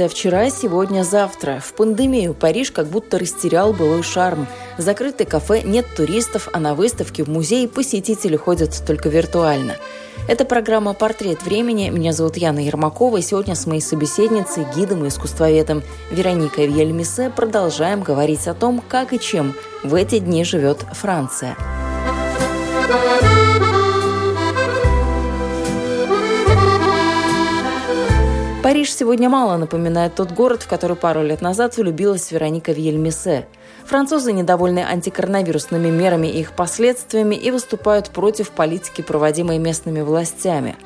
Франция вчера, сегодня, завтра. В пандемию Париж как будто растерял былой шарм. Закрытые кафе, нет туристов, а на выставке в музее посетители ходят только виртуально. Это программа «Портрет времени». Меня зовут Яна Ермакова. И сегодня с моей собеседницей, гидом и искусствоведом Вероникой Вьельмисе продолжаем говорить о том, как и чем в эти дни живет Франция. Париж сегодня мало напоминает тот город, в который пару лет назад влюбилась Вероника Вьельмесе. Французы недовольны антикоронавирусными мерами и их последствиями и выступают против политики, проводимой местными властями.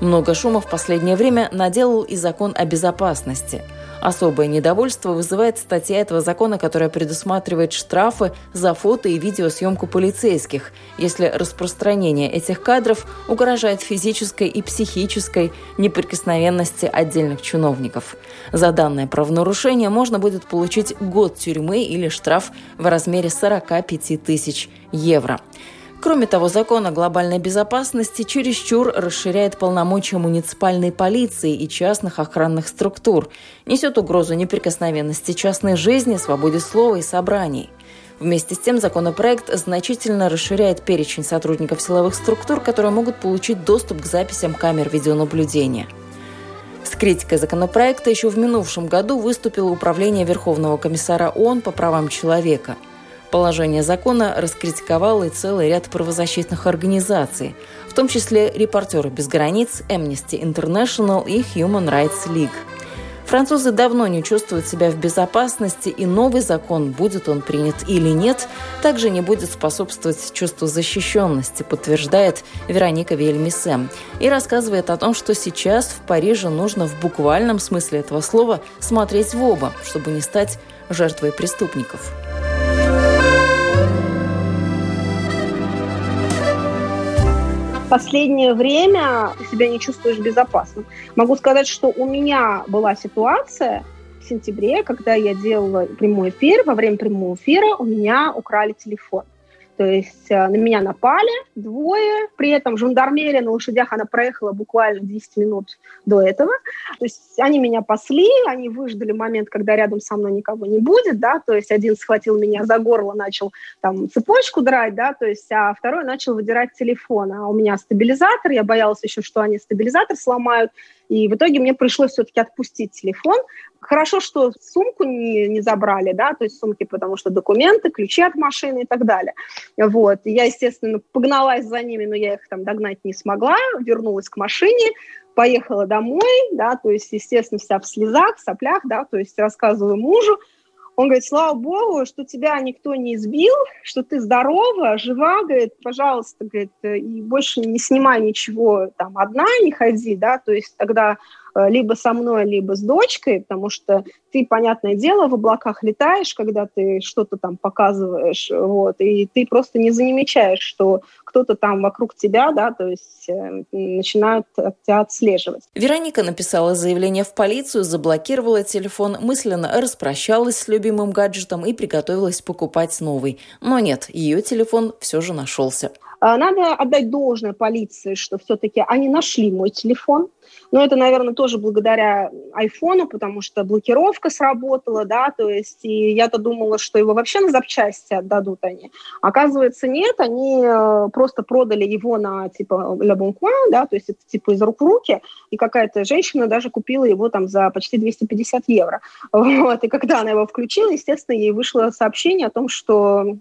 Много шума в последнее время наделал и закон о безопасности – Особое недовольство вызывает статья этого закона, которая предусматривает штрафы за фото и видеосъемку полицейских, если распространение этих кадров угрожает физической и психической неприкосновенности отдельных чиновников. За данное правонарушение можно будет получить год тюрьмы или штраф в размере 45 тысяч евро. Кроме того, закон о глобальной безопасности чересчур расширяет полномочия муниципальной полиции и частных охранных структур, несет угрозу неприкосновенности частной жизни, свободе слова и собраний. Вместе с тем законопроект значительно расширяет перечень сотрудников силовых структур, которые могут получить доступ к записям камер видеонаблюдения. С критикой законопроекта еще в минувшем году выступило Управление Верховного комиссара ООН по правам человека – Положение закона раскритиковал и целый ряд правозащитных организаций, в том числе «Репортеры без границ», Amnesty International и Human Rights League. Французы давно не чувствуют себя в безопасности, и новый закон, будет он принят или нет, также не будет способствовать чувству защищенности, подтверждает Вероника Вельмисе. И рассказывает о том, что сейчас в Париже нужно в буквальном смысле этого слова смотреть в оба, чтобы не стать жертвой преступников. Последнее время себя не чувствуешь безопасным. Могу сказать, что у меня была ситуация в сентябре, когда я делала прямой эфир. Во время прямого эфира у меня украли телефон. То есть э, на меня напали двое, при этом жандармерия на лошадях, она проехала буквально 10 минут до этого. То есть они меня пасли, они выждали момент, когда рядом со мной никого не будет, да, то есть один схватил меня за горло, начал там цепочку драть, да, то есть, а второй начал выдирать телефон. А у меня стабилизатор, я боялась еще, что они стабилизатор сломают, и в итоге мне пришлось все-таки отпустить телефон. Хорошо, что сумку не, не забрали, да, то есть сумки, потому что документы, ключи от машины и так далее. Вот. я, естественно, погналась за ними, но я их там догнать не смогла, вернулась к машине, поехала домой, да, то есть, естественно, вся в слезах, соплях, да, то есть рассказываю мужу, он говорит, слава богу, что тебя никто не избил, что ты здорова, жива, говорит, пожалуйста, говорит, и больше не снимай ничего там одна, не ходи, да, то есть тогда либо со мной, либо с дочкой, потому что ты, понятное дело, в облаках летаешь, когда ты что-то там показываешь, вот, и ты просто не замечаешь, что кто-то там вокруг тебя, да, то есть э, начинают тебя отслеживать. Вероника написала заявление в полицию, заблокировала телефон, мысленно распрощалась с любимым гаджетом и приготовилась покупать новый. Но нет, ее телефон все же нашелся. А, надо отдать должное полиции, что все-таки они нашли мой телефон, но это, наверное, тоже благодаря айфону, потому что блокировка сработала, да, то есть и я-то думала, что его вообще на запчасти отдадут они. Оказывается, нет, они э, просто продали его на, типа, Ля Бонкуан, да, то есть это, типа, из рук в руки, и какая-то женщина даже купила его там за почти 250 евро. Вот, и когда она его включила, естественно, ей вышло сообщение о том, что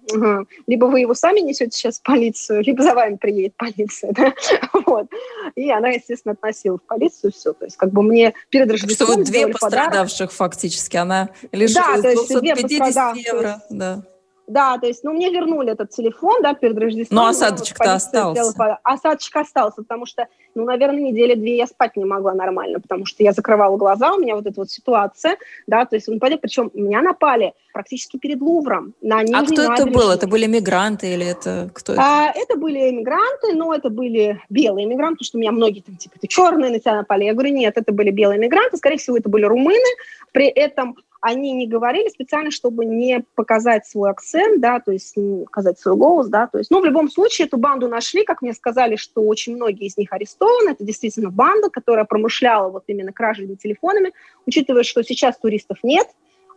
либо вы его сами несете сейчас в полицию, либо за вами приедет полиция, да, вот. И она, естественно, относила в полицию, все. То есть как бы мне перед Рождеством Что вот две пострадавших подарок. фактически, она лишилась да, 250 евро. Да. Да, то есть, ну, мне вернули этот телефон, да, перед Рождеством. Но осадочек-то остался. Сделала, осадочек остался, потому что, ну, наверное, недели две я спать не могла нормально, потому что я закрывала глаза, у меня вот эта вот ситуация, да, то есть, ну, причем меня напали практически перед Лувром. На а кто это был? Это были мигранты или это кто это? А, это были мигранты, но это были белые мигранты, потому что у меня многие там, типа, ты черные, на тебя напали. Я говорю, нет, это были белые мигранты, скорее всего, это были румыны. При этом они не говорили специально, чтобы не показать свой акцент, да, то есть не показать свой голос, да, то есть, ну, в любом случае, эту банду нашли, как мне сказали, что очень многие из них арестованы, это действительно банда, которая промышляла вот именно кражей телефонами, учитывая, что сейчас туристов нет,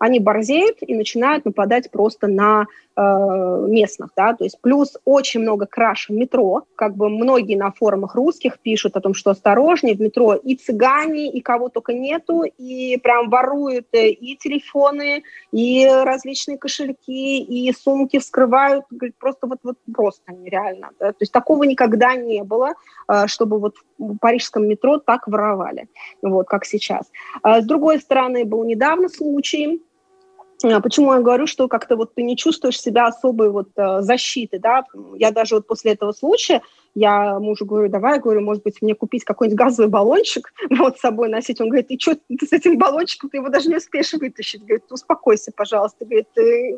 они борзеют и начинают нападать просто на местных, да, то есть плюс очень много краш в метро, как бы многие на форумах русских пишут о том, что осторожнее, в метро и цыгане, и кого только нету, и прям воруют э, и телефоны, и различные кошельки, и сумки вскрывают, просто вот, вот просто нереально, да? то есть такого никогда не было, э, чтобы вот в парижском метро так воровали, вот, как сейчас. А с другой стороны, был недавно случай, почему я говорю, что как-то вот ты не чувствуешь себя особой вот э, защиты, да? Я даже вот после этого случая я мужу говорю, давай, говорю, может быть, мне купить какой-нибудь газовый баллончик, вот с собой носить. Он говорит, и что ты с этим баллончиком, ты его даже не успеешь вытащить. Говорит, успокойся, пожалуйста. Говорит,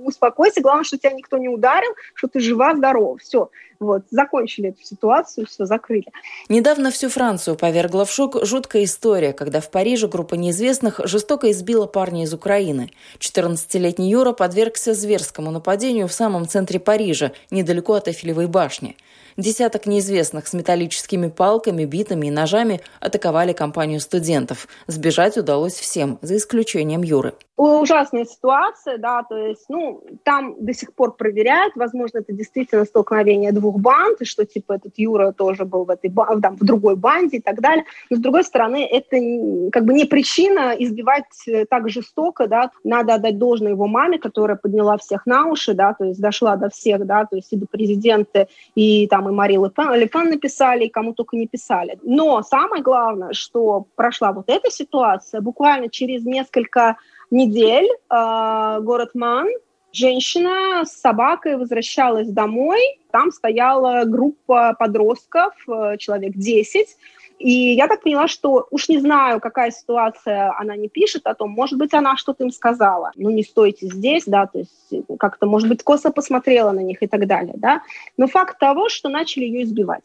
успокойся, главное, что тебя никто не ударил, что ты жива, здорова. Все, вот, закончили эту ситуацию, все, закрыли. Недавно всю Францию повергла в шок жуткая история, когда в Париже группа неизвестных жестоко избила парня из Украины. 14-летний Юра подвергся зверскому нападению в самом центре Парижа, недалеко от Эфелевой башни. Десяток неизвестных с металлическими палками, битами и ножами атаковали компанию студентов. Сбежать удалось всем, за исключением Юры. Ужасная ситуация, да, то есть, ну, там до сих пор проверяют, возможно, это действительно столкновение двух банд, и что, типа, этот Юра тоже был в этой, там, в другой банде и так далее. Но, с другой стороны, это как бы не причина избивать э, так жестоко, да, надо отдать должное его маме, которая подняла всех на уши, да, то есть дошла до всех, да, то есть и до президента, и там и Мари Лепен, написали, и кому только не писали. Но самое главное, что прошла вот эта ситуация, буквально через несколько недель э, город Ман, женщина с собакой возвращалась домой, там стояла группа подростков, э, человек 10, и я так поняла, что уж не знаю, какая ситуация она не пишет о том, может быть, она что-то им сказала, ну, не стойте здесь, да, то есть как-то, может быть, косо посмотрела на них и так далее, да, но факт того, что начали ее избивать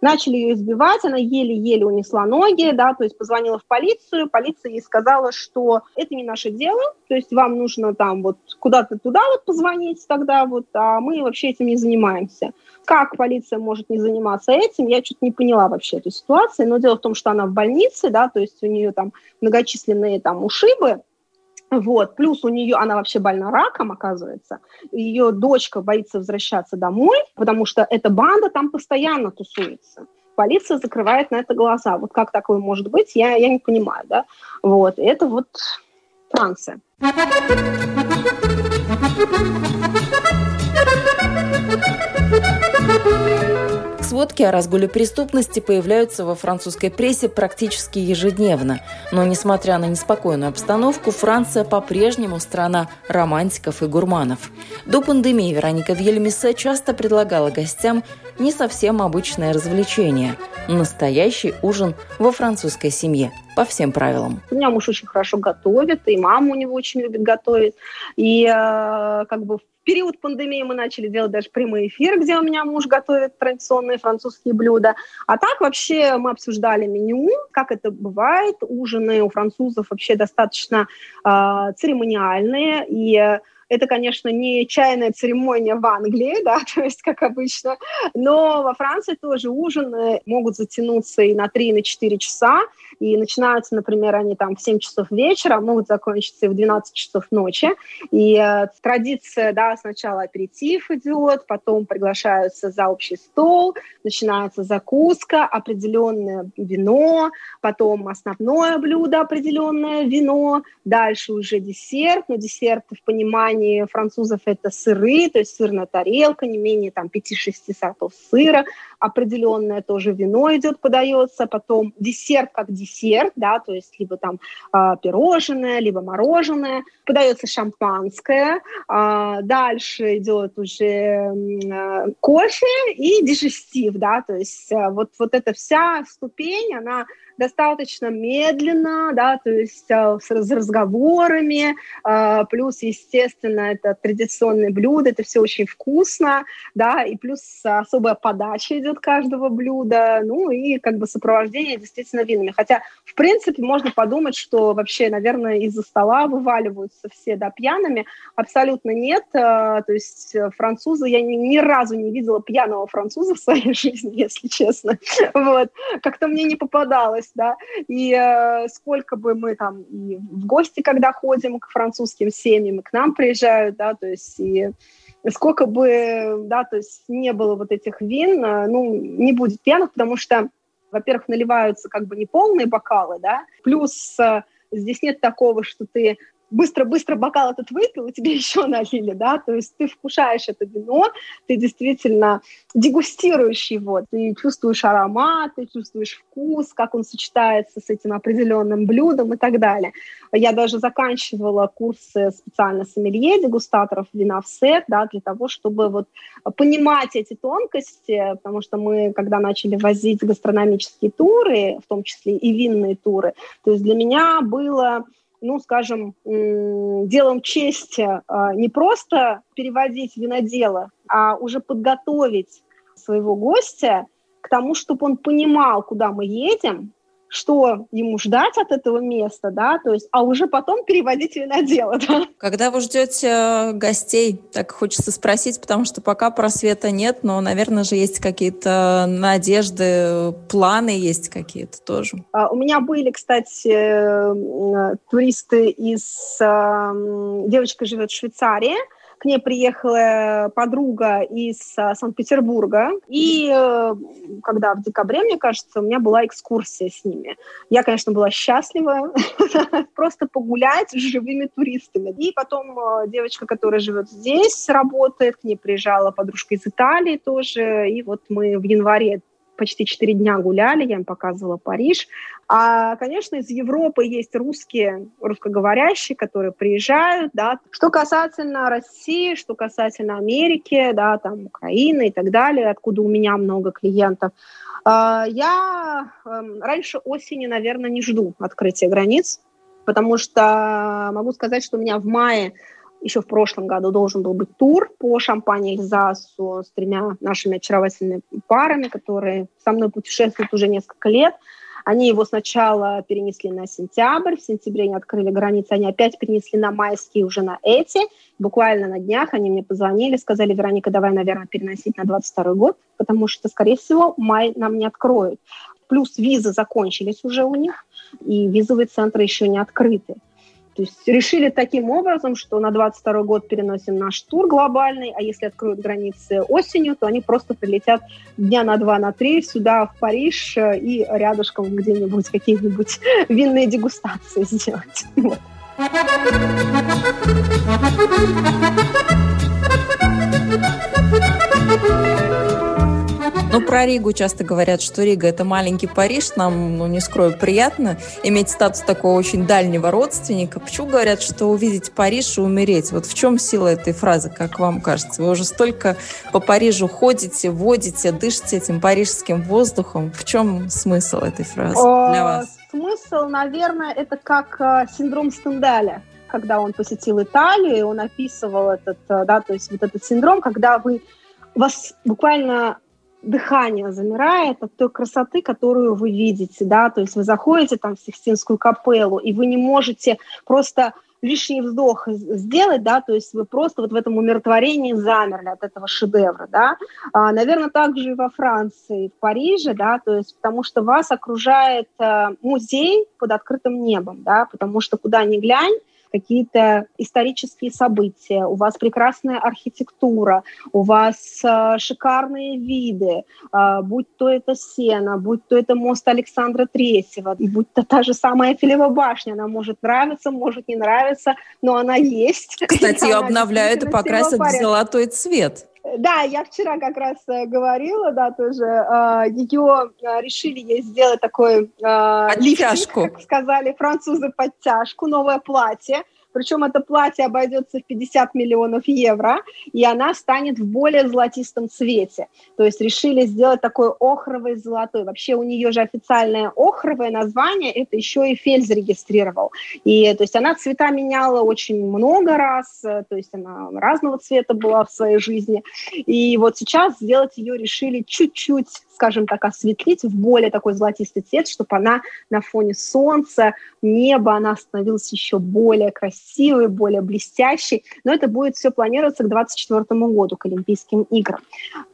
начали ее избивать, она еле-еле унесла ноги, да, то есть позвонила в полицию, полиция ей сказала, что это не наше дело, то есть вам нужно там вот куда-то туда вот позвонить тогда вот, а мы вообще этим не занимаемся. Как полиция может не заниматься этим, я что-то не поняла вообще эту ситуацию, но дело в том, что она в больнице, да, то есть у нее там многочисленные там ушибы, вот. Плюс у нее, она вообще больна раком, оказывается. Ее дочка боится возвращаться домой, потому что эта банда там постоянно тусуется. Полиция закрывает на это глаза. Вот как такое может быть, я, я не понимаю, да. Вот. Это вот Франция. Сводки о разгуле преступности появляются во французской прессе практически ежедневно. Но, несмотря на неспокойную обстановку, Франция по-прежнему страна романтиков и гурманов. До пандемии Вероника Вьельмисе часто предлагала гостям не совсем обычное развлечение – настоящий ужин во французской семье по всем правилам. У меня муж очень хорошо готовит, и мама у него очень любит готовить. И э, как бы в период пандемии мы начали делать даже прямые эфиры, где у меня муж готовит традиционные французские блюда. А так вообще мы обсуждали меню, как это бывает. Ужины у французов вообще достаточно э, церемониальные. И это, конечно, не чайная церемония в Англии, да, то есть как обычно, но во Франции тоже ужины могут затянуться и на 3, и на 4 часа, и начинаются, например, они там в 7 часов вечера, а могут закончиться и в 12 часов ночи. И э, традиция, да, сначала аперитив идет, потом приглашаются за общий стол, начинается закуска, определенное вино, потом основное блюдо, определенное вино, дальше уже десерт, но десерт в понимании понимании французов это сыры, то есть сырная тарелка, не менее там 5-6 сортов сыра, определенное тоже вино идет, подается, потом десерт как десерт, да, то есть либо там э, пирожное, либо мороженое, подается шампанское, э, дальше идет уже э, кофе и дежестив, да, то есть э, вот, вот эта вся ступень, она достаточно медленно, да, то есть э, с разговорами, э, плюс, естественно, это традиционное блюдо, это все очень вкусно, да, и плюс особая подача идет каждого блюда, ну и как бы сопровождение действительно винами. Хотя, в принципе, можно подумать, что вообще, наверное, из-за стола вываливаются все, да, пьяными. Абсолютно нет, э, то есть французы, я ни, ни разу не видела пьяного француза в своей жизни, если честно, вот, как-то мне не попадалось да, и э, сколько бы мы там и в гости, когда ходим к французским семьям, и к нам приезжают, да, то есть и сколько бы, да, то есть не было вот этих вин, э, ну, не будет пьяных, потому что, во-первых, наливаются как бы не полные бокалы, да, плюс э, здесь нет такого, что ты быстро-быстро бокал этот выпил, и тебе еще налили, да, то есть ты вкушаешь это вино, ты действительно дегустируешь его, ты чувствуешь аромат, ты чувствуешь вкус, как он сочетается с этим определенным блюдом и так далее. Я даже заканчивала курсы специально сомелье, дегустаторов вина в сет, да, для того, чтобы вот понимать эти тонкости, потому что мы, когда начали возить гастрономические туры, в том числе и винные туры, то есть для меня было ну, скажем, делом чести а, не просто переводить винодела, а уже подготовить своего гостя к тому, чтобы он понимал, куда мы едем, что ему ждать от этого места, да, то есть, а уже потом переводить винодела, да. Когда вы ждете э, гостей, так хочется спросить, потому что пока просвета нет, но, наверное же, есть какие-то надежды, планы есть какие-то тоже. А, у меня были, кстати, э, туристы из... Э, девочка живет в Швейцарии, к ней приехала подруга из а, Санкт-Петербурга. И э, когда в декабре, мне кажется, у меня была экскурсия с ними. Я, конечно, была счастлива просто погулять с живыми туристами. И потом э, девочка, которая живет здесь, работает, к ней приезжала подружка из Италии тоже. И вот мы в январе почти четыре дня гуляли, я им показывала Париж. А, конечно, из Европы есть русские, русскоговорящие, которые приезжают, да. Что касательно России, что касательно Америки, да, там, Украины и так далее, откуда у меня много клиентов, а, я эм, раньше осени, наверное, не жду открытия границ, потому что могу сказать, что у меня в мае еще в прошлом году должен был быть тур по шампане Эльзасу с тремя нашими очаровательными парами, которые со мной путешествуют уже несколько лет. Они его сначала перенесли на сентябрь, в сентябре они открыли границы, они опять перенесли на майские уже на эти. Буквально на днях они мне позвонили, сказали, Вероника, давай, наверное, переносить на 22 год, потому что, скорее всего, май нам не откроют. Плюс визы закончились уже у них, и визовые центры еще не открыты. То есть решили таким образом, что на 22 год переносим наш тур глобальный, а если откроют границы осенью, то они просто прилетят дня на два, на три сюда, в Париж, э, и рядышком где-нибудь какие-нибудь винные дегустации сделать. Вот. Ну, про Ригу часто говорят, что Рига – это маленький Париж. Нам, ну, не скрою, приятно иметь статус такого очень дальнего родственника. Почему говорят, что увидеть Париж и умереть? Вот в чем сила этой фразы, как вам кажется? Вы уже столько по Парижу ходите, водите, дышите этим парижским воздухом. В чем смысл этой фразы для вас? Смысл, наверное, это как э, синдром Стендаля когда он посетил Италию, он описывал этот, э, да, то есть вот этот синдром, когда вы вас буквально дыхание замирает от той красоты, которую вы видите, да, то есть вы заходите там в Сикстинскую капеллу, и вы не можете просто лишний вздох сделать, да, то есть вы просто вот в этом умиротворении замерли от этого шедевра, да. А, наверное, также и во Франции, в Париже, да, то есть потому что вас окружает э, музей под открытым небом, да, потому что куда ни глянь, какие-то исторические события, у вас прекрасная архитектура, у вас э, шикарные виды, э, будь то это Сена, будь то это мост Александра Третьего, будь то та же самая Эфелева башня, она может нравиться, может не нравиться, но она есть. Кстати, ее обновляют и покрасят в золотой цвет. Да, я вчера как раз э, говорила, да, тоже э, ее э, решили ей сделать такой лифтинг, как сказали французы, подтяжку, новое платье. Причем это платье обойдется в 50 миллионов евро, и она станет в более золотистом цвете. То есть решили сделать такой охровый золотой. Вообще у нее же официальное охровое название, это еще и Фель зарегистрировал. И то есть она цвета меняла очень много раз, то есть она разного цвета была в своей жизни. И вот сейчас сделать ее решили чуть-чуть скажем так, осветлить в более такой золотистый цвет, чтобы она на фоне солнца, неба, она становилась еще более красивой, более блестящей. Но это будет все планироваться к 2024 году, к Олимпийским играм.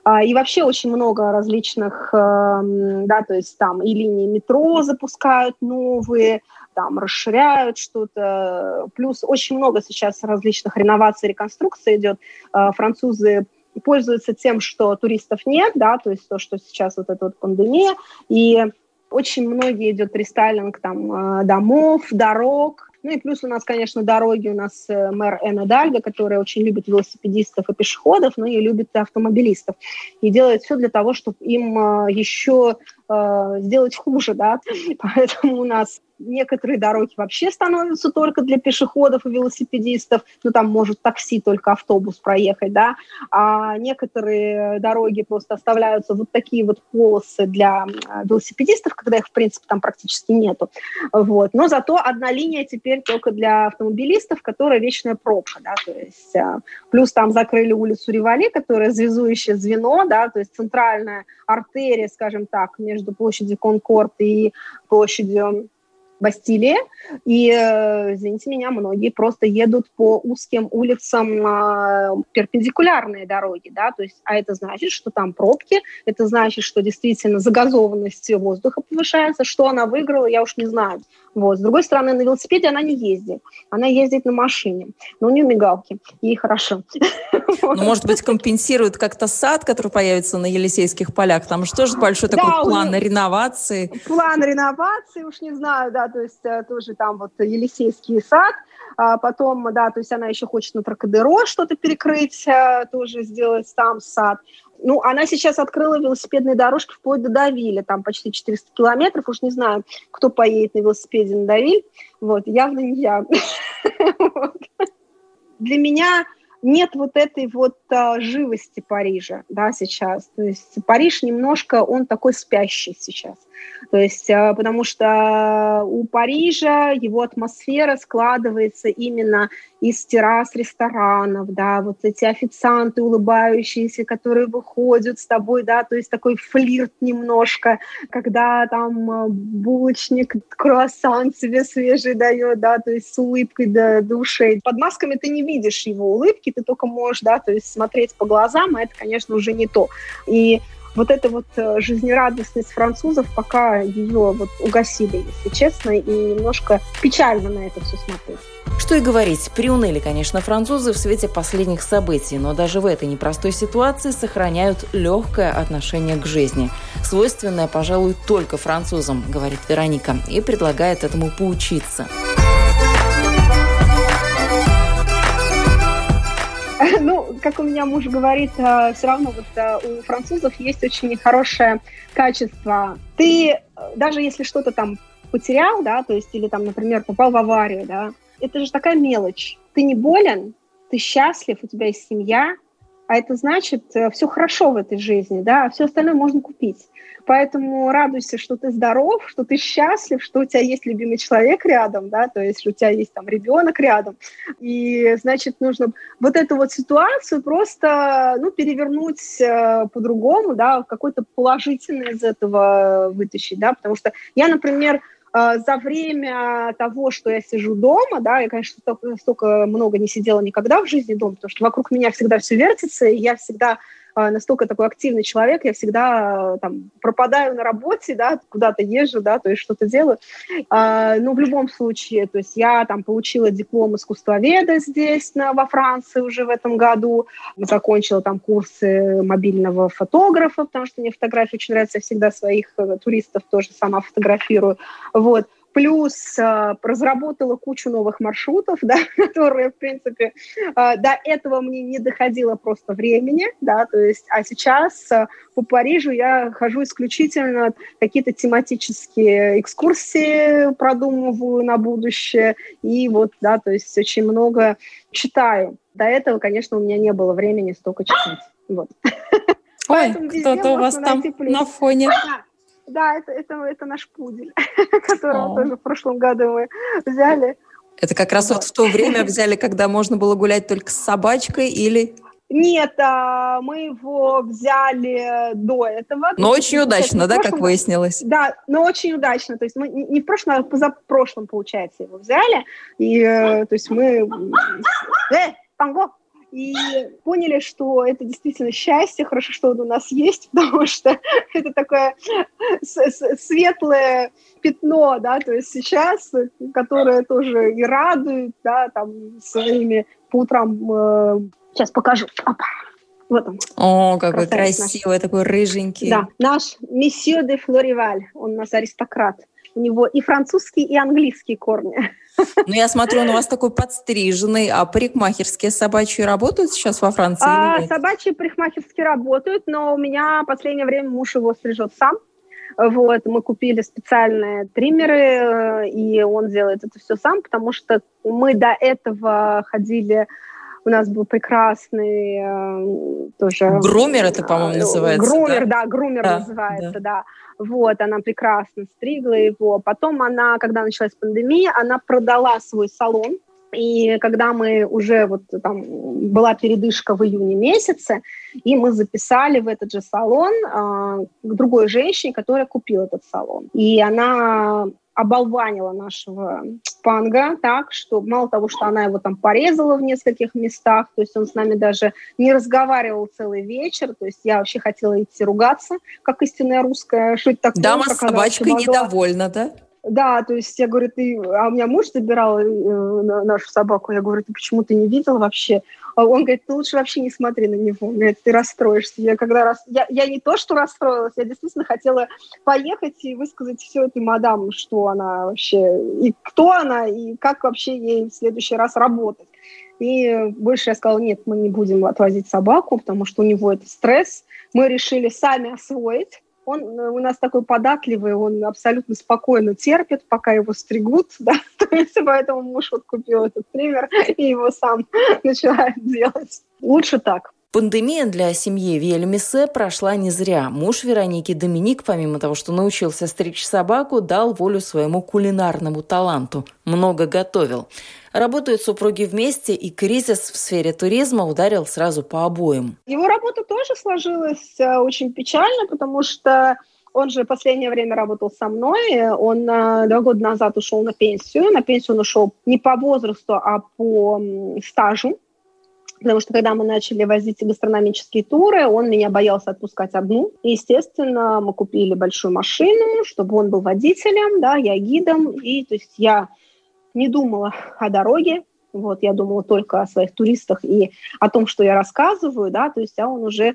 А, и вообще очень много различных, эм, да, то есть там и линии метро запускают новые, там расширяют что-то. Плюс очень много сейчас различных реноваций, реконструкций идет. Э, французы пользуются тем, что туристов нет, да, то есть то, что сейчас вот эта вот пандемия, и очень многие идет рестайлинг там э, домов, дорог, ну и плюс у нас, конечно, дороги, у нас э, мэр Энна Дальга, которая очень любит велосипедистов и пешеходов, но и любит автомобилистов. И делает все для того, чтобы им э, сделать хуже, да. Поэтому у нас некоторые дороги вообще становятся только для пешеходов и велосипедистов, ну там может такси, только автобус проехать, да, а некоторые дороги просто оставляются вот такие вот полосы для велосипедистов, когда их, в принципе, там практически нету, вот, но зато одна линия теперь только для автомобилистов, которая вечная пробка, да, то есть а, плюс там закрыли улицу Ривали, которая связующее звено, да, то есть центральная артерия, скажем так, между площадью Конкорд и площадью Бастилии. И, э, извините меня, многие просто едут по узким улицам э, перпендикулярные дороги, да, то есть, а это значит, что там пробки, это значит, что действительно загазованность воздуха повышается, что она выиграла, я уж не знаю. Вот. С другой стороны, на велосипеде она не ездит, она ездит на машине, но у нее мигалки, ей хорошо. Ну, может быть, компенсирует как-то сад, который появится на Елисейских полях, там же тоже большой такой план реновации. План реновации, уж не знаю, да, то есть э, тоже там вот Елисейский сад, а потом, да, то есть она еще хочет на Тракадеро что-то перекрыть, э, тоже сделать там сад. Ну, она сейчас открыла велосипедные дорожки вплоть до Давиля, там почти 400 километров, уж не знаю, кто поедет на велосипеде на Давиль, вот, явно не я. Для меня нет вот этой вот а, живости Парижа, да, сейчас. То есть Париж немножко, он такой спящий сейчас. То есть, а, потому что у Парижа его атмосфера складывается именно из террас ресторанов, да, вот эти официанты улыбающиеся, которые выходят с тобой, да, то есть такой флирт немножко, когда там а, булочник круассан себе свежий дает, да, то есть с улыбкой до, ушей. Под масками ты не видишь его улыбки, ты только можешь, да, то есть смотреть по глазам, а это, конечно, уже не то. И вот эта вот э, жизнерадостность французов пока ее вот угасили, если честно, и немножко печально на это все смотреть. Что и говорить, приуныли, конечно, французы в свете последних событий, но даже в этой непростой ситуации сохраняют легкое отношение к жизни, свойственное, пожалуй, только французам, говорит Вероника, и предлагает этому поучиться. Ну, как у меня муж говорит, э, все равно вот э, у французов есть очень хорошее качество. Ты, э, даже если что-то там потерял, да, то есть, или там, например, попал в аварию, да, это же такая мелочь. Ты не болен, ты счастлив, у тебя есть семья, а это значит, все хорошо в этой жизни, да, а все остальное можно купить. Поэтому радуйся, что ты здоров, что ты счастлив, что у тебя есть любимый человек рядом, да, то есть что у тебя есть там ребенок рядом. И, значит, нужно вот эту вот ситуацию просто, ну, перевернуть э, по-другому, да, какой-то положительный из этого вытащить, да, потому что я, например, э, за время того, что я сижу дома, да, я, конечно, столько, столько много не сидела никогда в жизни дома, потому что вокруг меня всегда все вертится, и я всегда настолько такой активный человек, я всегда э, там пропадаю на работе, да, куда-то езжу, да, то есть что-то делаю. Э, но в любом случае, то есть я там получила диплом искусствоведа здесь, на, во Франции уже в этом году, закончила там курсы мобильного фотографа, потому что мне фотографии очень нравятся, я всегда своих э, туристов тоже сама фотографирую, вот плюс э, разработала кучу новых маршрутов, да, которые, в принципе, э, до этого мне не доходило просто времени, да, то есть, а сейчас э, по Парижу я хожу исключительно какие-то тематические экскурсии продумываю на будущее, и вот, да, то есть очень много читаю. До этого, конечно, у меня не было времени столько читать, вот. Ой, кто-то у вас там на фоне. Да, это, это, это наш пудель, которого тоже в прошлом году мы взяли. Это как раз вот в то время взяли, когда можно было гулять только с собачкой или... Нет, а, мы его взяли до этого. Но очень удачно, да, как выяснилось? Да, но очень удачно. То есть мы не в прошлом, а позапрошлом, получается, его взяли. И, э, то есть мы... Э, Панго! И поняли, что это действительно счастье, хорошо, что он у нас есть, потому что это такое светлое пятно, да, то есть сейчас, которое тоже и радует, да, там своими по утрам, э, сейчас покажу, опа, вот он. О, какой красивый, наш. такой рыженький. Да, наш месье де Флориваль, он у нас аристократ. У него и французские, и английские корни. Ну, я смотрю, он у вас такой подстриженный, а парикмахерские собачьи работают сейчас во Франции? А, собачьи парикмахерские работают, но у меня в последнее время муж его стрижет сам. Вот, мы купили специальные триммеры, и он делает это все сам, потому что мы до этого ходили у нас был прекрасный э, тоже... Грумер это, по-моему, называется, Грумер, да, да грумер да, называется, да. да. Вот, она прекрасно стригла его. Потом она, когда началась пандемия, она продала свой салон. И когда мы уже вот там была передышка в июне месяце, и мы записали в этот же салон э, к другой женщине, которая купила этот салон. И она оболванила нашего панга так, что мало того, что она его там порезала в нескольких местах, то есть он с нами даже не разговаривал целый вечер, то есть я вообще хотела идти ругаться, как истинная русская, что это такое. Дама с собачкой недовольна, да? Да, то есть я говорю, ты, а у меня муж забирал э, нашу собаку, я говорю, ты почему ты не видел вообще? А он говорит, ты лучше вообще не смотри на него, он говорит, ты расстроишься. Я когда раз, я, я не то, что расстроилась, я действительно хотела поехать и высказать все этой мадам, что она вообще, и кто она, и как вообще ей в следующий раз работать. И больше я сказала, нет, мы не будем отвозить собаку, потому что у него это стресс. Мы решили сами освоить он э, у нас такой податливый, он абсолютно спокойно терпит, пока его стригут, да, то есть поэтому муж вот купил этот триммер и его сам начинает делать. Лучше так. Пандемия для семьи Виэль прошла не зря. Муж Вероники Доминик, помимо того, что научился стричь собаку, дал волю своему кулинарному таланту. Много готовил. Работают супруги вместе, и кризис в сфере туризма ударил сразу по обоим. Его работа тоже сложилась э, очень печально, потому что он же последнее время работал со мной. Он э, два года назад ушел на пенсию. На пенсию он ушел не по возрасту, а по стажу потому что когда мы начали возить гастрономические туры, он меня боялся отпускать одну. И, естественно, мы купили большую машину, чтобы он был водителем, да, я гидом, и то есть я не думала о дороге, вот, я думала только о своих туристах и о том, что я рассказываю, да, то есть, а он уже э,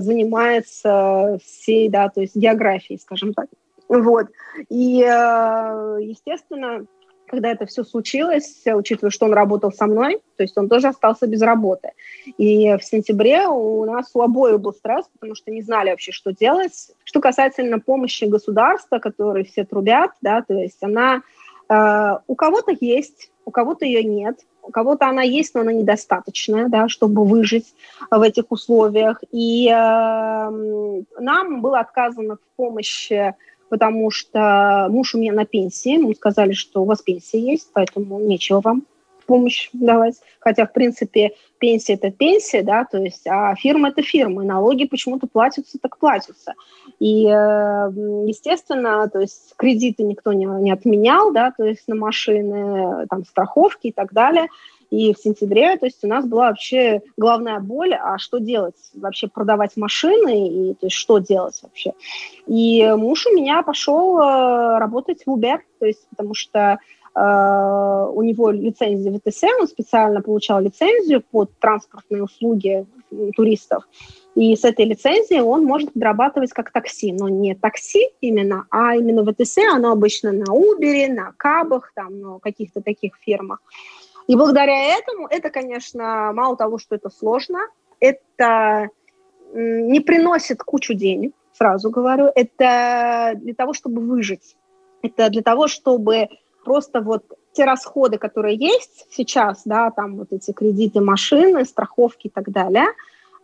занимается всей, да, то есть географией, скажем так. Вот. И, э, естественно, когда это все случилось, учитывая, что он работал со мной, то есть он тоже остался без работы. И в сентябре у нас у обоих был стресс, потому что не знали вообще, что делать. Что касательно помощи государства, которые все трубят, да, то есть она э, у кого-то есть, у кого-то ее нет, у кого-то она есть, но она недостаточная, да, чтобы выжить в этих условиях. И э, нам было отказано в помощи потому что муж у меня на пенсии. Мы сказали, что у вас пенсия есть, поэтому нечего вам помощь давать. Хотя, в принципе, пенсия – это пенсия, да, то есть, а фирма – это фирма, и налоги почему-то платятся, так платятся. И, э, естественно, то есть кредиты никто не, не отменял, да, то есть на машины, там, страховки и так далее. И в сентябре, то есть у нас была вообще главная боль, а что делать? Вообще продавать машины, и то есть что делать вообще? И муж у меня пошел э, работать в Uber, то есть потому что э, у него лицензия ВТС, он специально получал лицензию под транспортные услуги туристов. И с этой лицензией он может подрабатывать как такси, но не такси именно, а именно ВТС, оно обычно на Uber, на Кабах, там, на каких-то таких фирмах. И благодаря этому, это, конечно, мало того, что это сложно, это не приносит кучу денег, сразу говорю, это для того, чтобы выжить. Это для того, чтобы просто вот те расходы, которые есть сейчас, да, там вот эти кредиты машины, страховки и так далее –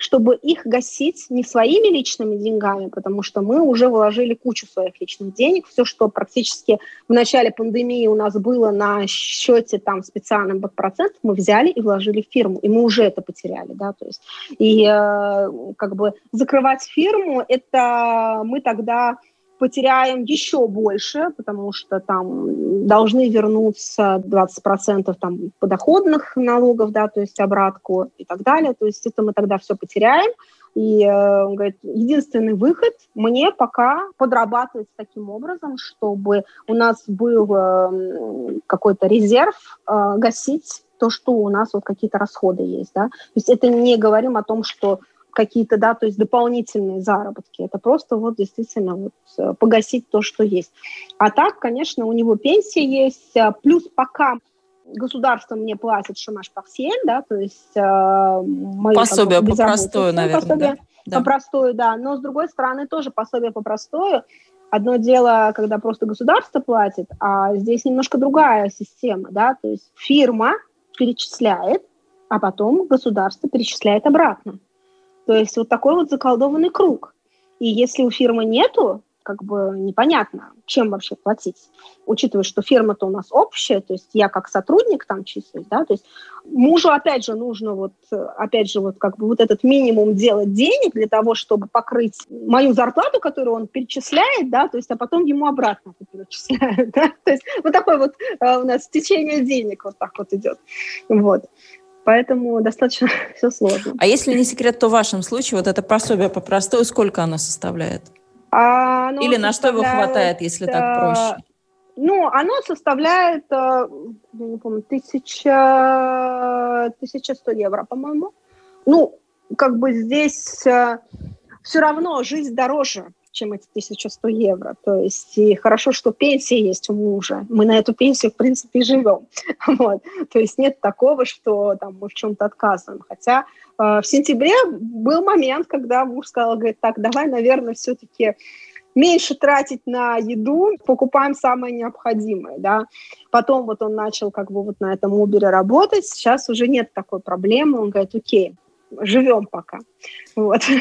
чтобы их гасить не своими личными деньгами, потому что мы уже вложили кучу своих личных денег. Все, что практически в начале пандемии у нас было на счете там специальным процент, мы взяли и вложили в фирму, и мы уже это потеряли, да, то есть и э, как бы закрывать фирму, это мы тогда потеряем еще больше, потому что там должны вернуться 20% там подоходных налогов, да, то есть обратку и так далее. То есть это мы тогда все потеряем. И э, он говорит, единственный выход мне пока подрабатывать таким образом, чтобы у нас был э, какой-то резерв э, гасить то, что у нас вот какие-то расходы есть, да. То есть это не говорим о том, что какие-то, да, то есть дополнительные заработки. Это просто вот действительно вот э, погасить то, что есть. А так, конечно, у него пенсия есть, а плюс пока государство мне платит шамаш парсиель, да, то есть э, мои, пособие по простое, наверное, пособие да. по простое, да, но с другой стороны тоже пособие по простое. Одно дело, когда просто государство платит, а здесь немножко другая система, да, то есть фирма перечисляет, а потом государство перечисляет обратно. То есть вот такой вот заколдованный круг. И если у фирмы нету, как бы непонятно, чем вообще платить. Учитывая, что фирма-то у нас общая, то есть я как сотрудник там числюсь, да, то есть мужу опять же нужно вот, опять же, вот как бы вот этот минимум делать денег для того, чтобы покрыть мою зарплату, которую он перечисляет, да, то есть, а потом ему обратно перечисляют, да, то есть вот такое вот э, у нас течение денег вот так вот идет, вот. Поэтому достаточно все сложно. А если не секрет, то в вашем случае вот это пособие по простой, сколько оно составляет? А, оно Или на что его хватает, если так проще? Ну, оно составляет, э, я не помню, тысяча, 1100 евро, по-моему. Ну, как бы здесь э, все равно жизнь дороже чем эти 1100 евро. То есть и хорошо, что пенсия есть у мужа. Мы на эту пенсию, в принципе, и живем. Вот. То есть нет такого, что там, мы в чем-то отказываем. Хотя э, в сентябре был момент, когда муж сказал, говорит, так, давай, наверное, все-таки меньше тратить на еду, покупаем самое необходимое, да. Потом вот он начал как бы вот на этом Uber работать, сейчас уже нет такой проблемы, он говорит, окей, живем пока. Вот.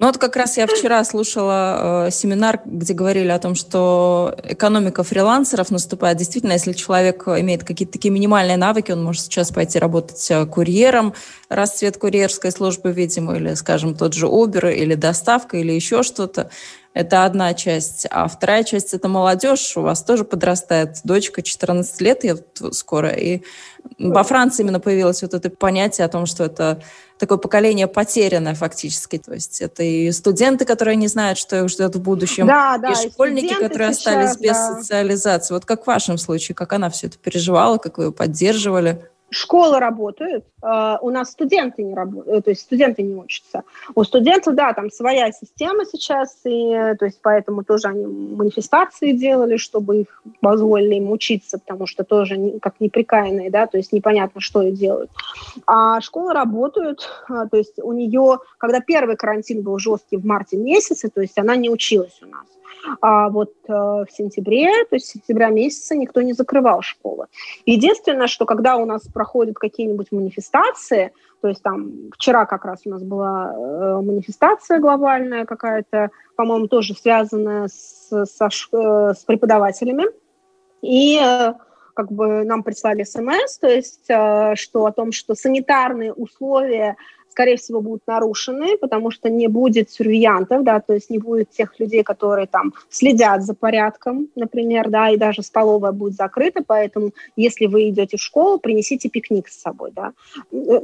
Ну вот как раз я вчера слушала э, семинар, где говорили о том, что экономика фрилансеров наступает. Действительно, если человек имеет какие-то такие минимальные навыки, он может сейчас пойти работать э, курьером, расцвет курьерской службы, видимо, или, скажем, тот же Uber, или доставка, или еще что-то. Это одна часть. А вторая часть – это молодежь. У вас тоже подрастает дочка, 14 лет я скоро. И во Франции именно появилось вот это понятие о том, что это такое поколение потерянное фактически. То есть это и студенты, которые не знают, что их ждет в будущем, да, да, и школьники, которые сейчас, остались без да. социализации. Вот как в вашем случае, как она все это переживала, как вы ее поддерживали? Школы работают, э, у нас студенты не работают, э, то есть студенты не учатся. У студентов, да, там своя система сейчас, и то есть поэтому тоже они манифестации делали, чтобы их позволили им учиться, потому что тоже как неприкаянные, да, то есть непонятно, что и делают. А школы работают, э, то есть у нее, когда первый карантин был жесткий в марте месяце, то есть она не училась у нас. А вот э, в сентябре, то есть сентября месяца никто не закрывал школы. Единственное, что когда у нас проходят какие-нибудь манифестации, то есть там вчера как раз у нас была э, манифестация глобальная какая-то, по-моему, тоже связанная с, со, э, с преподавателями, и как бы нам прислали смс, то есть что о том, что санитарные условия скорее всего, будут нарушены, потому что не будет сурвиянтов, да, то есть не будет тех людей, которые там следят за порядком, например, да, и даже столовая будет закрыта, поэтому если вы идете в школу, принесите пикник с собой, да.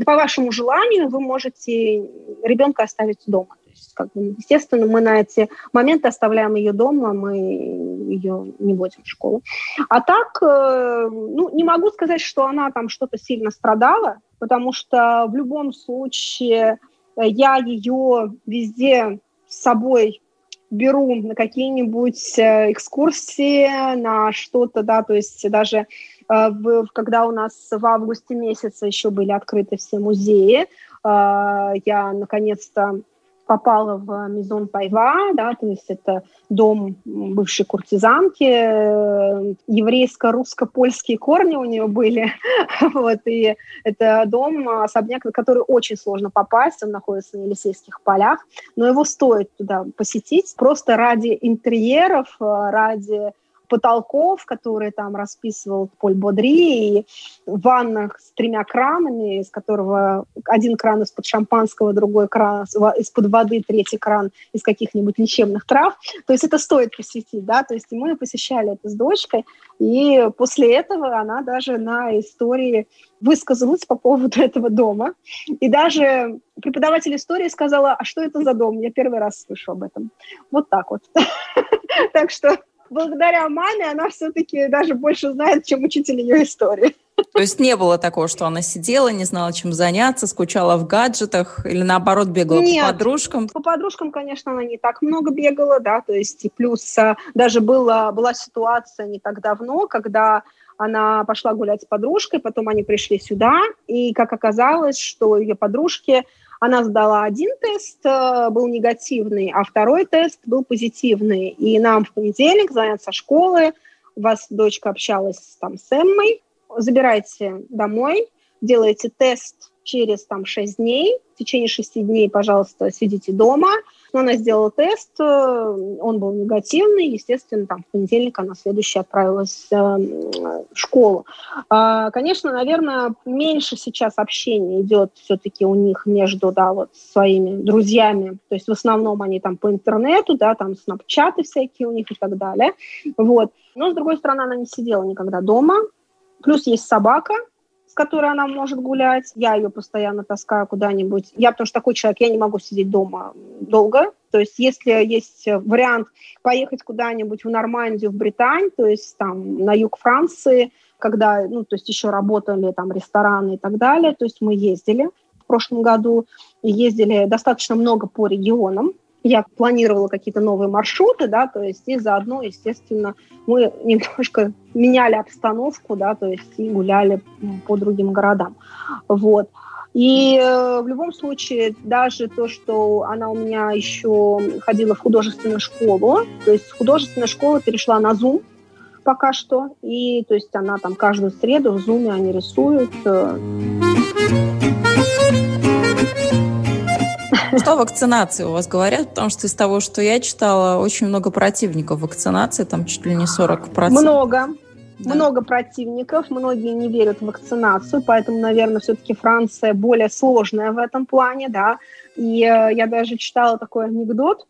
По вашему желанию вы можете ребенка оставить дома. Есть, как бы, естественно, мы на эти моменты оставляем ее дома, мы ее не водим в школу. А так, э, ну, не могу сказать, что она там что-то сильно страдала, потому что в любом случае э, я ее везде с собой беру на какие-нибудь э, экскурсии, на что-то, да, то есть даже когда у нас в августе месяце еще были открыты все музеи, я наконец-то попала в Мизон Пайва, да, то есть это дом бывшей куртизанки, еврейско-русско-польские корни у нее были, вот, и это дом, особняк, на который очень сложно попасть, он находится на Елисейских полях, но его стоит туда посетить просто ради интерьеров, ради потолков, которые там расписывал Поль Бодри, и ваннах с тремя кранами, из которого один кран из-под шампанского, другой кран из-под воды, третий кран из каких-нибудь лечебных трав. То есть это стоит посетить, да, то есть мы посещали это с дочкой, и после этого она даже на истории высказалась по поводу этого дома. И даже преподаватель истории сказала, а что это за дом? Я первый раз слышу об этом. Вот так вот. Так что благодаря маме она все-таки даже больше знает, чем учитель ее истории. То есть не было такого, что она сидела, не знала, чем заняться, скучала в гаджетах или наоборот бегала Нет, по подружкам? По подружкам, конечно, она не так много бегала, да, то есть и плюс а, даже была, была ситуация не так давно, когда она пошла гулять с подружкой, потом они пришли сюда, и как оказалось, что ее подружки она сдала один тест, э, был негативный, а второй тест был позитивный. И нам в понедельник звонят со школы, у вас дочка общалась там с Эммой, забирайте домой, делаете тест через там 6 дней, в течение 6 дней, пожалуйста, сидите дома – но она сделала тест, э, он был негативный, естественно, там в понедельник она следующая отправилась э, в школу. А, конечно, наверное, меньше сейчас общения идет все-таки у них между, да, вот своими друзьями, то есть в основном они там по интернету, да, там снапчаты всякие у них и так далее, вот. Но, с другой стороны, она не сидела никогда дома, плюс есть собака, с которой она может гулять. Я ее постоянно таскаю куда-нибудь. Я, потому что такой человек, я не могу сидеть дома долго. То есть если есть вариант поехать куда-нибудь в Нормандию, в Британь, то есть там на юг Франции, когда, ну, то есть еще работали там рестораны и так далее, то есть мы ездили в прошлом году, ездили достаточно много по регионам, я планировала какие-то новые маршруты, да, то есть и заодно, естественно, мы немножко меняли обстановку, да, то есть и гуляли по другим городам, вот. И э, в любом случае, даже то, что она у меня еще ходила в художественную школу, то есть художественная школа перешла на Zoom пока что, и то есть она там каждую среду в Zoom они рисуют. Э, что о вакцинации у вас говорят? Потому что из того, что я читала, очень много противников вакцинации, там чуть ли не 40%. Много. Да. Много противников, многие не верят в вакцинацию, поэтому, наверное, все-таки Франция более сложная в этом плане, да. И э, я даже читала такой анекдот,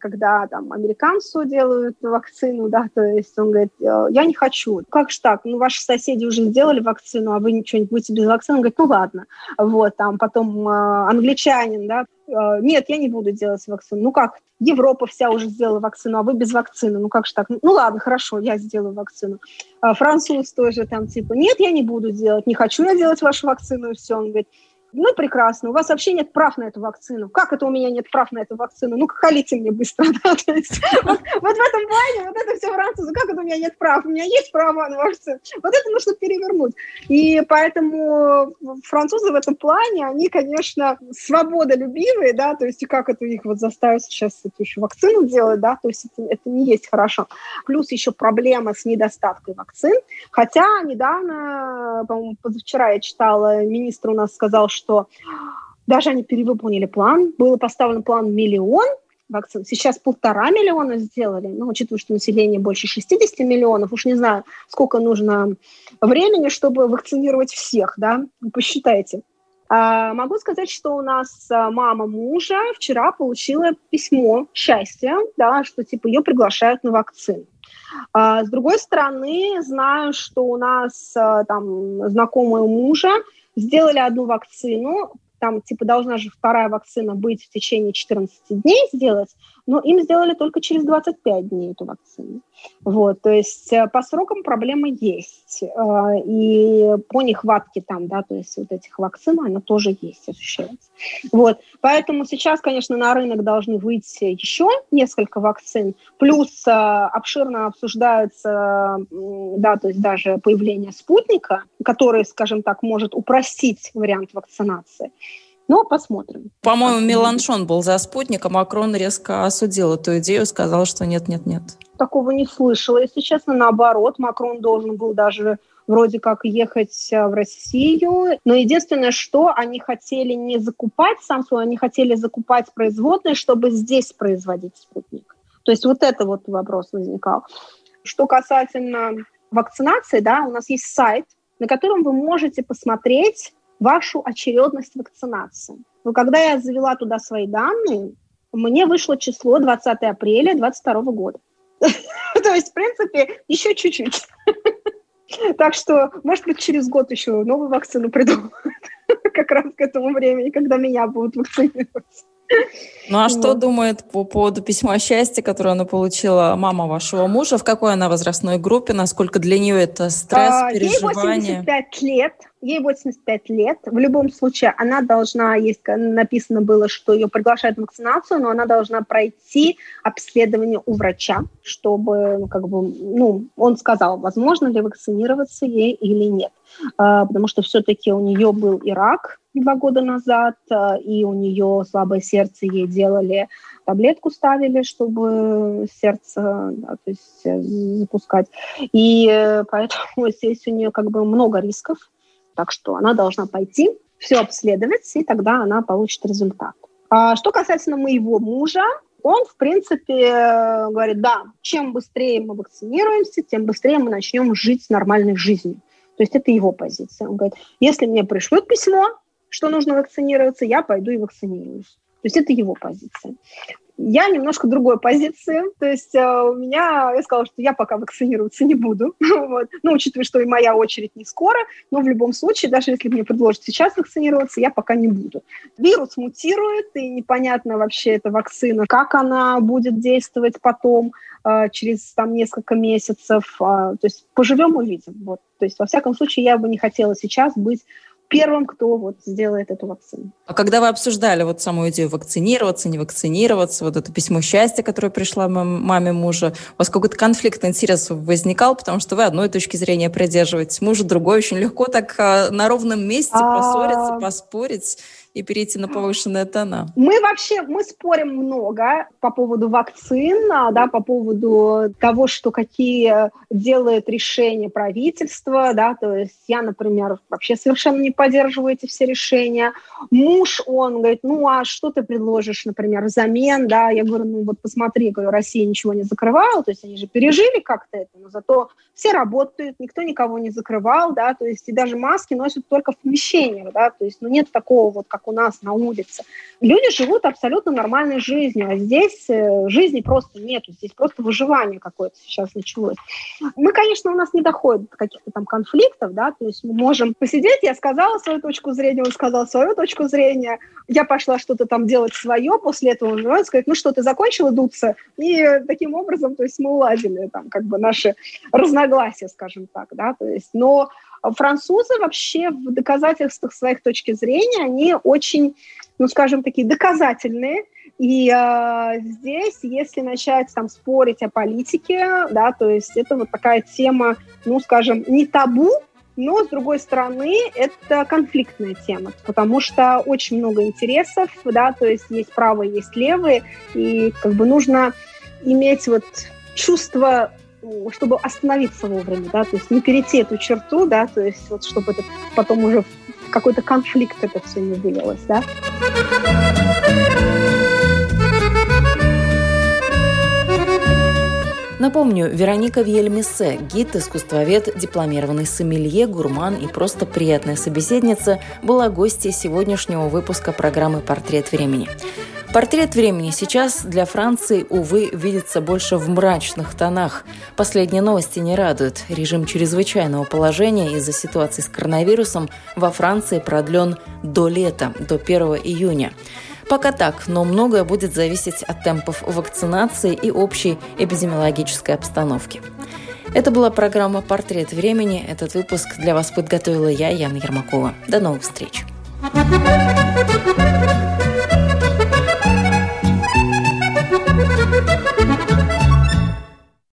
когда там американцу делают вакцину, да, то есть он говорит, «Э, я не хочу. Как же так? Ну, ваши соседи уже сделали вакцину, а вы ничего не будете без вакцины? Он говорит, ну ладно. Вот, там потом э, англичанин, да, э, нет, я не буду делать вакцину. Ну как, Европа вся уже сделала вакцину, а вы без вакцины. Ну как же так? Ну ладно, хорошо, я сделаю вакцину. А француз тоже там типа, нет, я не буду делать, не хочу я делать вашу вакцину, и все. Он говорит, ну, прекрасно, у вас вообще нет прав на эту вакцину. Как это у меня нет прав на эту вакцину? Ну-ка, халите мне быстро. Вот, в этом плане, вот это все французы, как это у меня нет прав? У меня есть право на вакцину. Вот это нужно перевернуть. И поэтому французы в этом плане, они, конечно, свободолюбивые, да, то есть и как это их вот заставить сейчас эту еще вакцину делать, да, то есть это, это не есть хорошо. Плюс еще проблема с недостаткой вакцин. Хотя недавно, по-моему, позавчера я читала, министр у нас сказал, что что даже они перевыполнили план. Был поставлен план миллион вакцин. Сейчас полтора миллиона сделали. Ну, учитывая, что население больше 60 миллионов, уж не знаю, сколько нужно времени, чтобы вакцинировать всех, да? Посчитайте. А, могу сказать, что у нас а, мама мужа вчера получила письмо счастья, да, что типа ее приглашают на вакцину. А, с другой стороны, знаю, что у нас там знакомые мужа сделали одну вакцину, там типа должна же вторая вакцина быть в течение 14 дней сделать, но им сделали только через 25 дней эту вакцину. Вот, то есть э, по срокам проблемы есть. Э, и по нехватке там, да, то есть вот этих вакцин, она тоже есть, ощущается. Вот, поэтому сейчас, конечно, на рынок должны выйти еще несколько вакцин, плюс э, обширно обсуждается, да, то есть даже появление спутника, который, скажем так, может упростить вариант вакцинации. Но посмотрим. По-моему, Меланшон был за спутник, а Макрон резко осудил эту идею, сказал, что нет-нет-нет. Такого не слышала. Если честно, наоборот, Макрон должен был даже вроде как ехать э, в Россию. Но единственное, что они хотели не закупать Samsung, они хотели закупать производные, чтобы здесь производить спутник. То есть вот это вот вопрос возникал. Что касательно вакцинации, да, у нас есть сайт, на котором вы можете посмотреть вашу очередность вакцинации. Но когда я завела туда свои данные, мне вышло число 20 апреля 2022 года. То есть, в принципе, еще чуть-чуть. Так что, может быть, через год еще новую вакцину придумают. Как раз к этому времени, когда меня будут вакцинировать. Ну а что думает по поводу письма счастья, которое она получила мама вашего мужа? В какой она возрастной группе? Насколько для нее это стресс, а, переживание? Ей 85 лет. Ей 85 лет. В любом случае она должна, есть написано было, что ее приглашают на вакцинацию, но она должна пройти обследование у врача, чтобы, ну, как бы, ну, он сказал, возможно ли вакцинироваться ей или нет. А, потому что все-таки у нее был и рак, два года назад, э, и у нее слабое сердце, ей делали таблетку ставили, чтобы сердце да, то есть, э, запускать. И э, поэтому здесь у нее как бы много рисков, так что она должна пойти, все обследовать, и тогда она получит результат. А что касается моего мужа, он, в принципе, говорит, да, чем быстрее мы вакцинируемся, тем быстрее мы начнем жить нормальной жизнью. То есть это его позиция. Он говорит, если мне пришлют письмо, что нужно вакцинироваться, я пойду и вакцинируюсь. То есть это его позиция. Я немножко другой позиции, то есть э, у меня, я сказала, что я пока вакцинироваться не буду, вот. ну, учитывая, что и моя очередь не скоро, но в любом случае, даже если мне предложат сейчас вакцинироваться, я пока не буду. Вирус мутирует, и непонятно вообще эта вакцина, как она будет действовать потом, э, через там несколько месяцев, э, то есть поживем увидим, вот. То есть, во всяком случае, я бы не хотела сейчас быть первым, кто вот сделает эту вакцину. А когда вы обсуждали вот саму идею вакцинироваться, не вакцинироваться, вот это письмо счастья, которое пришло маме мужа, у вас какой-то конфликт интересов возникал, потому что вы одной точки зрения придерживаетесь, мужа другой, очень легко так а, на ровном месте а. поссориться, поспорить и перейти на повышенные тона? Мы вообще, мы спорим много по поводу вакцин, а, да, по поводу того, что какие делает решения правительство, да, то есть я, например, вообще совершенно не поддерживаю эти все решения. Муж, он говорит, ну, а что ты предложишь, например, взамен, да, я говорю, ну, вот посмотри, говорю, Россия ничего не закрывала, то есть они же пережили как-то это, но зато все работают, никто никого не закрывал, да, то есть и даже маски носят только в помещениях, да, то есть, ну, нет такого вот, как как у нас на улице. Люди живут абсолютно нормальной жизнью, а здесь э, жизни просто нету, здесь просто выживание какое-то сейчас началось. Мы, конечно, у нас не доходит до каких-то там конфликтов, да, то есть мы можем посидеть, я сказала свою точку зрения, он сказал свою точку зрения, я пошла что-то там делать свое, после этого он сказать, ну что, ты закончила дуться? И таким образом, то есть мы уладили там как бы наши разногласия, скажем так, да, то есть, но Французы вообще в доказательствах своих точки зрения, они очень, ну, скажем, такие доказательные. И э, здесь, если начать там спорить о политике, да, то есть это вот такая тема, ну, скажем, не табу, но, с другой стороны, это конфликтная тема, потому что очень много интересов, да, то есть есть правые, есть левые, и как бы нужно иметь вот чувство чтобы остановиться вовремя, да, то есть не перейти эту черту, да, то есть вот чтобы это потом уже какой-то конфликт это все не вылилось, да. На Напомню, Вероника Вьельмесе, гид, искусствовед, дипломированный сомелье, гурман и просто приятная собеседница, была гостьей сегодняшнего выпуска программы «Портрет времени». Портрет времени сейчас для Франции, увы, видится больше в мрачных тонах. Последние новости не радуют. Режим чрезвычайного положения из-за ситуации с коронавирусом во Франции продлен до лета, до 1 июня. Пока так, но многое будет зависеть от темпов вакцинации и общей эпидемиологической обстановки. Это была программа «Портрет времени». Этот выпуск для вас подготовила я, Яна Ермакова. До новых встреч! thank you